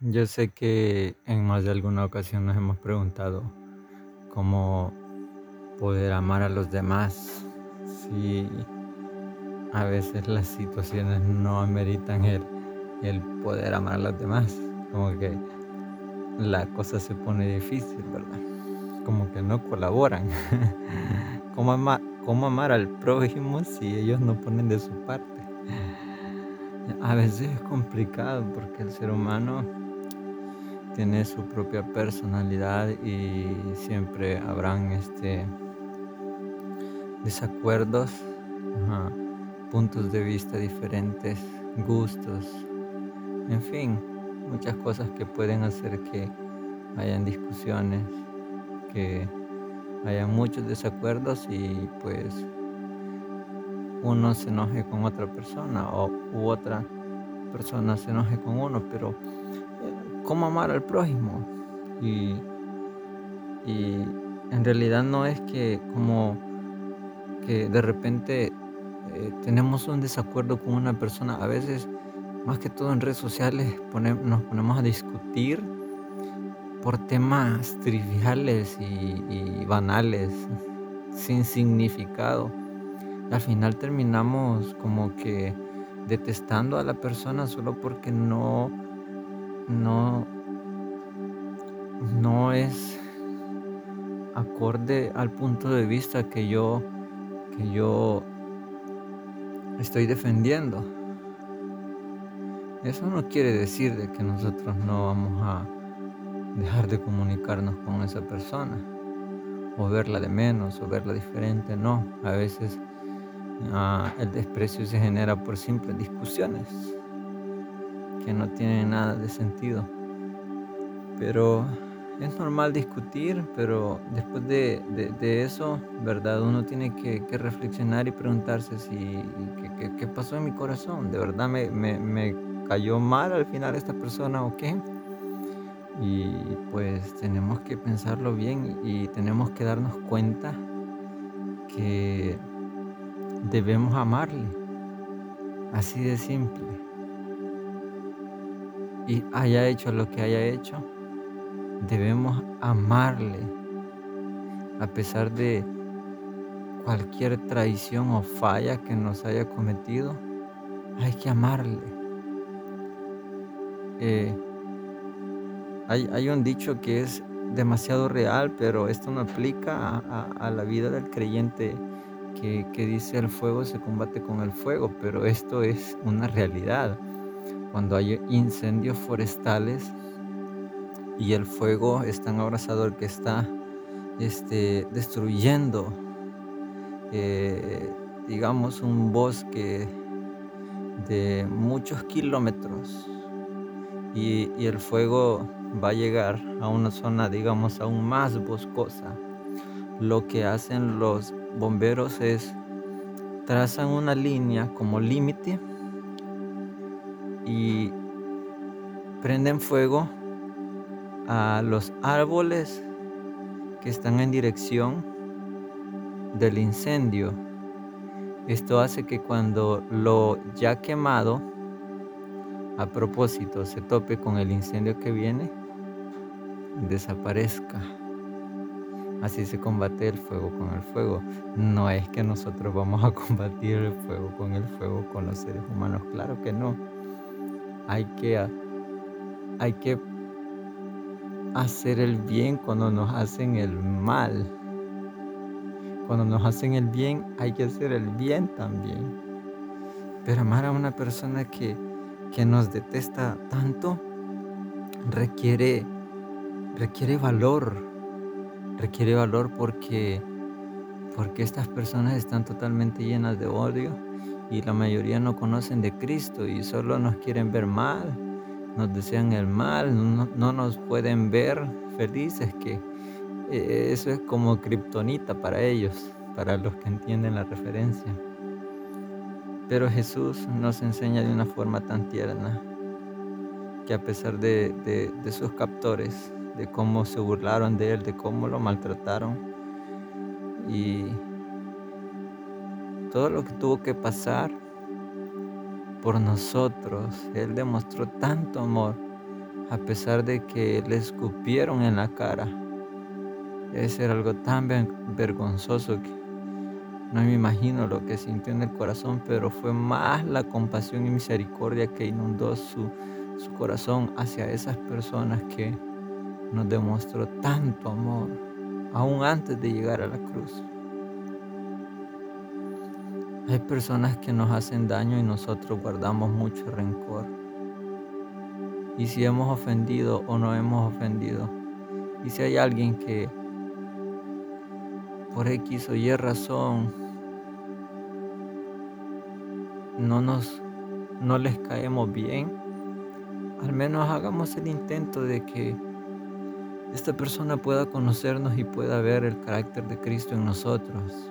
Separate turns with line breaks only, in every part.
Yo sé que en más de alguna ocasión nos hemos preguntado cómo poder amar a los demás si a veces las situaciones no ameritan el, el poder amar a los demás. Como que la cosa se pone difícil, ¿verdad? Como que no colaboran. ¿Cómo, ama- cómo amar al prójimo si ellos no ponen de su parte? A veces es complicado porque el ser humano tiene su propia personalidad y siempre habrán este, desacuerdos, puntos de vista diferentes, gustos, en fin, muchas cosas que pueden hacer que hayan discusiones, que hayan muchos desacuerdos y pues uno se enoje con otra persona o u otra persona se enoje con uno, pero ¿cómo amar al prójimo? Y, y en realidad no es que como que de repente eh, tenemos un desacuerdo con una persona, a veces más que todo en redes sociales pone- nos ponemos a discutir por temas triviales y, y banales, sin significado. Al final terminamos como que detestando a la persona solo porque no, no, no es acorde al punto de vista que yo, que yo estoy defendiendo. Eso no quiere decir de que nosotros no vamos a dejar de comunicarnos con esa persona o verla de menos o verla diferente, no. A veces ah, el desprecio se genera por simples discusiones que no tienen nada de sentido. Pero es normal discutir, pero después de, de- eso, ¿verdad? Uno tiene que, reflexionar y preguntarse si qué pasó en mi corazón. ¿De verdad me, me- me cayó mal al final esta persona o qué? Y pues tenemos que pensarlo bien y tenemos que darnos cuenta que debemos amarle. Así de simple. Y haya hecho lo que haya hecho, debemos amarle a pesar de cualquier traición o falla que nos haya cometido. Hay que amarle. Eh, hay, un dicho que es demasiado real, pero esto no aplica a, la vida del creyente que dice el fuego se combate con el fuego, pero esto es una realidad. Cuando hay incendios forestales y el fuego es tan abrasador que está este, destruyendo, eh, digamos, un bosque de muchos kilómetros y, y el fuego va a llegar a una zona, digamos, aún más boscosa. Lo que hacen los bomberos es trazan una línea como límite y prenden fuego a los árboles que están en dirección del incendio. Esto hace que cuando lo ya quemado, a propósito, se tope con el incendio que viene, desaparezca. Así se combate el fuego con el fuego. No es que nosotros vamos a combatir el fuego con el fuego con los seres humanos, claro que no. Hay que, hay que hacer el bien cuando nos hacen el mal. Cuando nos hacen el bien, hay que hacer el bien también. Pero amar a una persona que, que nos detesta tanto requiere, requiere valor. Requiere valor porque, porque estas personas están totalmente llenas de odio y la mayoría no conocen de Cristo y solo nos quieren ver mal, nos desean el mal, no, no nos pueden ver felices, que eh, eso es como kriptonita para ellos, para los que entienden la referencia. Pero Jesús nos enseña de una forma tan tierna que a pesar de, de- de sus captores, de cómo se burlaron de él, de cómo lo maltrataron y todo lo que tuvo que pasar por nosotros, Él demostró tanto amor a pesar de que le escupieron en la cara. Debe ser algo tan vergonzoso que no me imagino lo que sintió en el corazón, pero fue más la compasión y misericordia que inundó su corazón hacia esas personas que nos demostró tanto amor, aún antes de llegar a la cruz. Hay personas que nos hacen daño y nosotros guardamos mucho rencor. Y si hemos ofendido o no hemos ofendido. Y si hay alguien que por X o Y razón no nos no les caemos bien, al menos hagamos el intento de que esta persona pueda conocernos y pueda ver el carácter de Cristo en nosotros,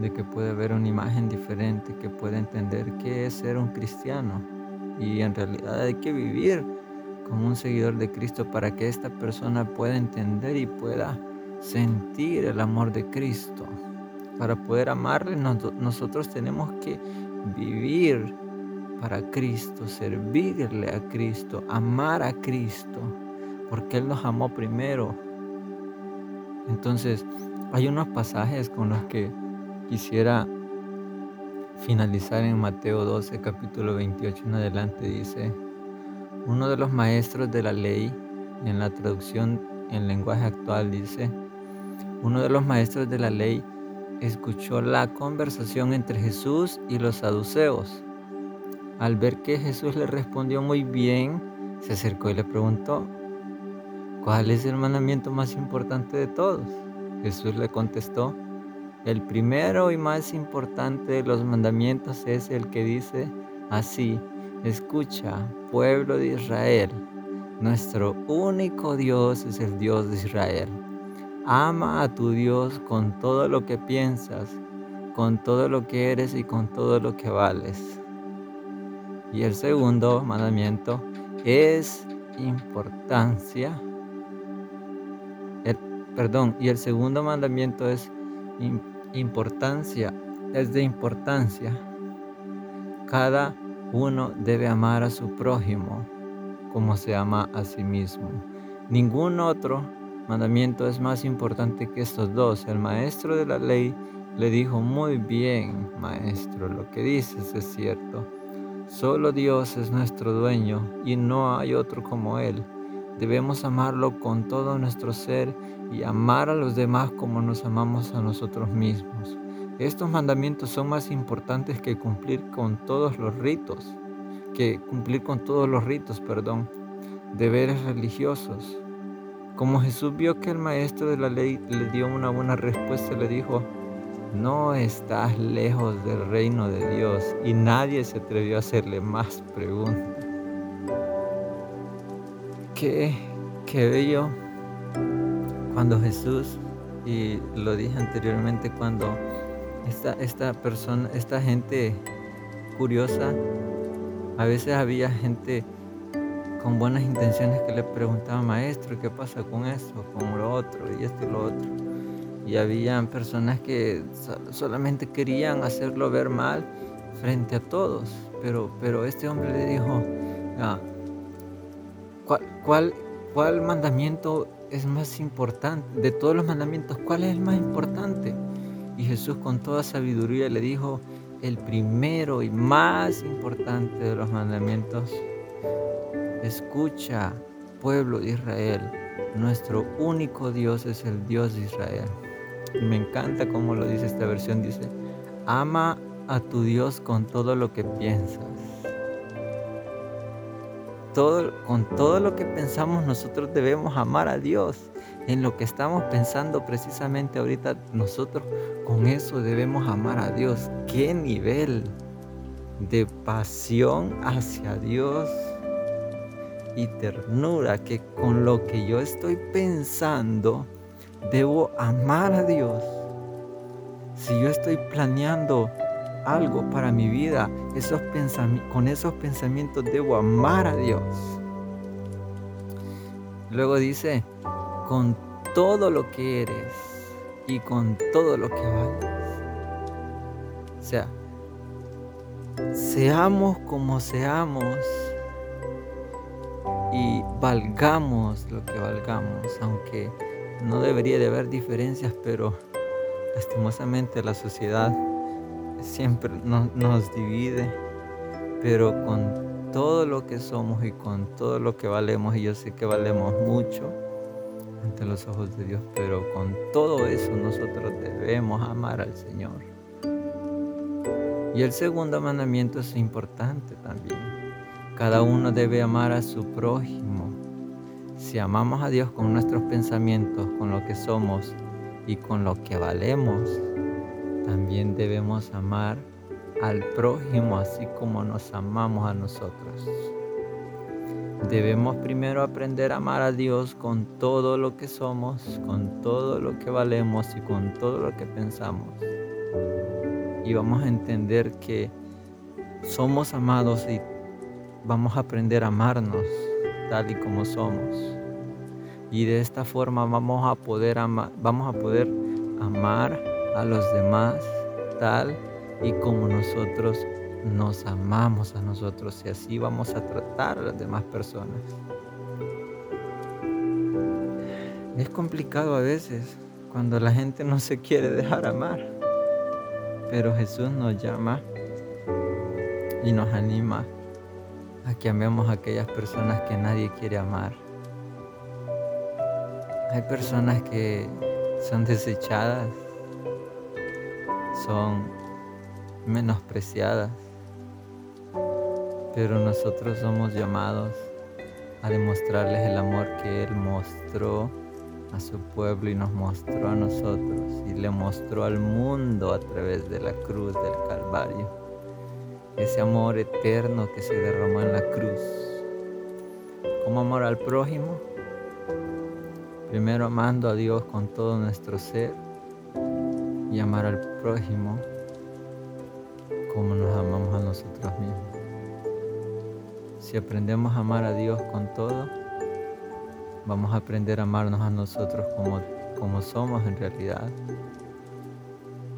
de que pueda ver una imagen diferente, que pueda entender qué es ser un cristiano y en realidad hay que vivir como un seguidor de Cristo para que esta persona pueda entender y pueda sentir el amor de Cristo. Para poder amarle nosotros tenemos que vivir para Cristo, servirle a Cristo, amar a Cristo, porque Él nos amó primero. Entonces, hay unos pasajes con los que quisiera finalizar en Mateo 12, capítulo 28 en adelante. Dice, uno de los maestros de la ley, en la traducción en lenguaje actual dice, uno de los maestros de la ley escuchó la conversación entre Jesús y los saduceos. Al ver que Jesús le respondió muy bien, se acercó y le preguntó, ¿cuál es el mandamiento más importante de todos? Jesús le contestó, el primero y más importante de los mandamientos es el que dice así, escucha, pueblo de Israel, nuestro único Dios es el Dios de Israel. Ama a tu Dios con todo lo que piensas, con todo lo que eres y con todo lo que vales. Y el segundo mandamiento es importancia. perdón, y el segundo mandamiento es importancia, es de importancia. Cada uno debe amar a su prójimo como se ama a sí mismo. Ningún otro mandamiento es más importante que estos dos. El maestro de la ley le dijo, muy bien, maestro, lo que dices es cierto. Solo Dios es nuestro dueño y no hay otro como Él. Debemos amarlo con todo nuestro ser y amar a los demás como nos amamos a nosotros mismos. Estos mandamientos son más importantes que cumplir con todos los ritos, que cumplir con todos los ritos, perdón, deberes religiosos. Como Jesús vio que el maestro de la ley le dio una buena respuesta, le dijo, no estás lejos del reino de Dios y nadie se atrevió a hacerle más preguntas. Qué, qué bello cuando Jesús, y lo dije anteriormente, cuando esta, esta persona, esta gente curiosa, a veces había gente con buenas intenciones que le preguntaban, maestro, ¿qué pasa con esto, con lo otro, y esto y lo otro? Y habían personas que solamente querían hacerlo ver mal frente a todos, pero, pero este hombre le dijo, ah, ¿cuál, cuál, ¿cuál mandamiento es más importante? De todos los mandamientos, ¿cuál es el más importante? Y Jesús con toda sabiduría le dijo, el primero y más importante de los mandamientos Escucha, pueblo de Israel, nuestro único Dios es el Dios de Israel. me encanta cómo lo dice esta versión, dice, ama a tu Dios con todo lo que piensas. Con todo lo que pensamos nosotros debemos amar a Dios. En lo que estamos pensando precisamente ahorita nosotros con eso debemos amar a Dios. ¿Qué nivel de pasión hacia Dios? y ternura que con lo que yo estoy pensando debo amar a Dios. Si yo estoy planeando algo para mi vida, esos con esos pensamientos debo amar a Dios. Luego dice, con todo lo que eres y con todo lo que vales. O sea, seamos como seamos, y valgamos lo que valgamos, aunque no debería de haber diferencias, pero lastimosamente la sociedad siempre nos divide, pero con todo lo que somos y con todo lo que valemos, y yo sé que valemos mucho ante los ojos de Dios, pero con todo eso nosotros debemos amar al Señor. Y el segundo mandamiento es importante también. Cada uno debe amar a su prójimo. Si amamos a Dios con nuestros pensamientos, con lo que somos y con lo que valemos, también debemos amar al prójimo así como nos amamos a nosotros. Debemos primero aprender a amar a Dios con todo lo que somos, con todo lo que valemos y con todo lo que pensamos. Y vamos a entender que somos amados y vamos a aprender a amarnos tal y como somos. Y de esta forma vamos a poder, vamos a poder amar a los demás tal y como nosotros nos amamos a nosotros y así vamos a tratar a las demás personas. Es complicado a veces cuando la gente no se quiere dejar amar, pero Jesús nos llama y nos anima a que amemos a aquellas personas que nadie quiere amar. Hay personas que son desechadas, son menospreciadas, pero nosotros somos llamados a demostrarles el amor que Él mostró a su pueblo y nos mostró a nosotros y le mostró al mundo a través de la cruz del Calvario. Ese amor eterno que se derramó en la cruz. Como amor al prójimo, primero amando a Dios con todo nuestro ser y amar al prójimo como nos amamos a nosotros mismos. Si aprendemos a amar a Dios con todo, vamos a aprender a amarnos a nosotros como, como somos en realidad.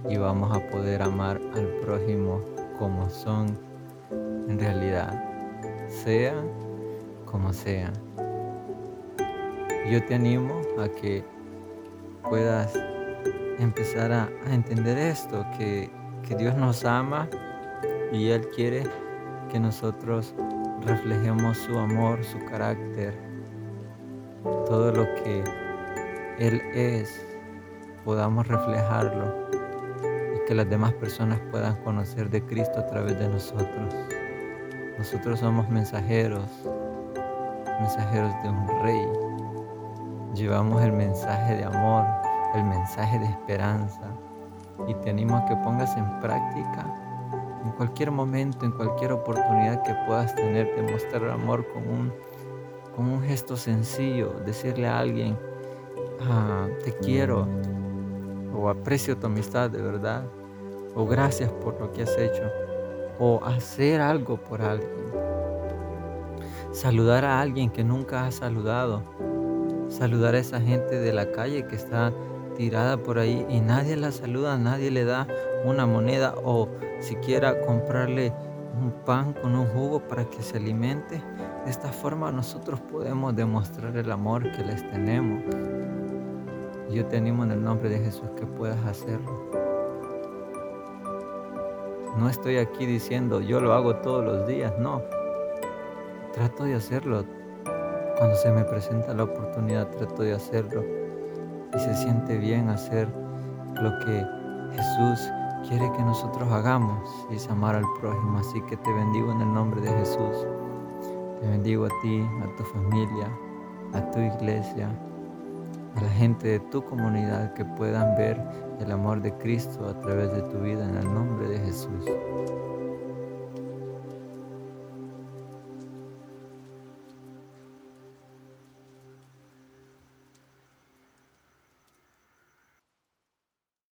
Y vamos a poder amar al prójimo como son en realidad, sea como sea. Yo te animo a que puedas empezar a, entender esto, que, que Dios nos ama y Él quiere que nosotros reflejemos su amor, su carácter, todo lo que Él es, podamos reflejarlo y que las demás personas puedan conocer de Cristo a través de nosotros. Nosotros somos mensajeros, mensajeros de un rey. Llevamos el mensaje de amor, el mensaje de esperanza y te animo a que pongas en práctica en cualquier momento, en cualquier oportunidad que puedas tener, demostrar amor con un, con un gesto sencillo, decirle a alguien, ah, te quiero, o aprecio tu amistad de verdad, o gracias por lo que has hecho, o hacer algo por alguien. Saludar a alguien que nunca has saludado. Saludar a esa gente de la calle que está tirada por ahí y nadie la saluda, nadie le da una moneda o siquiera comprarle un pan con un jugo para que se alimente. De esta forma nosotros podemos demostrar el amor que les tenemos. Yo te animo en el nombre de Jesús que puedas hacerlo. No estoy aquí diciendo yo lo hago todos los días, no. Trato de hacerlo. Cuando se me presenta la oportunidad, trato de hacerlo. Se siente bien hacer lo que Jesús quiere que nosotros hagamos y es amar al prójimo. Así que te bendigo en el nombre de Jesús. Te bendigo a ti, a tu familia, a tu iglesia, a la gente de tu comunidad que puedan ver el amor de Cristo a través de tu vida en el nombre de Jesús.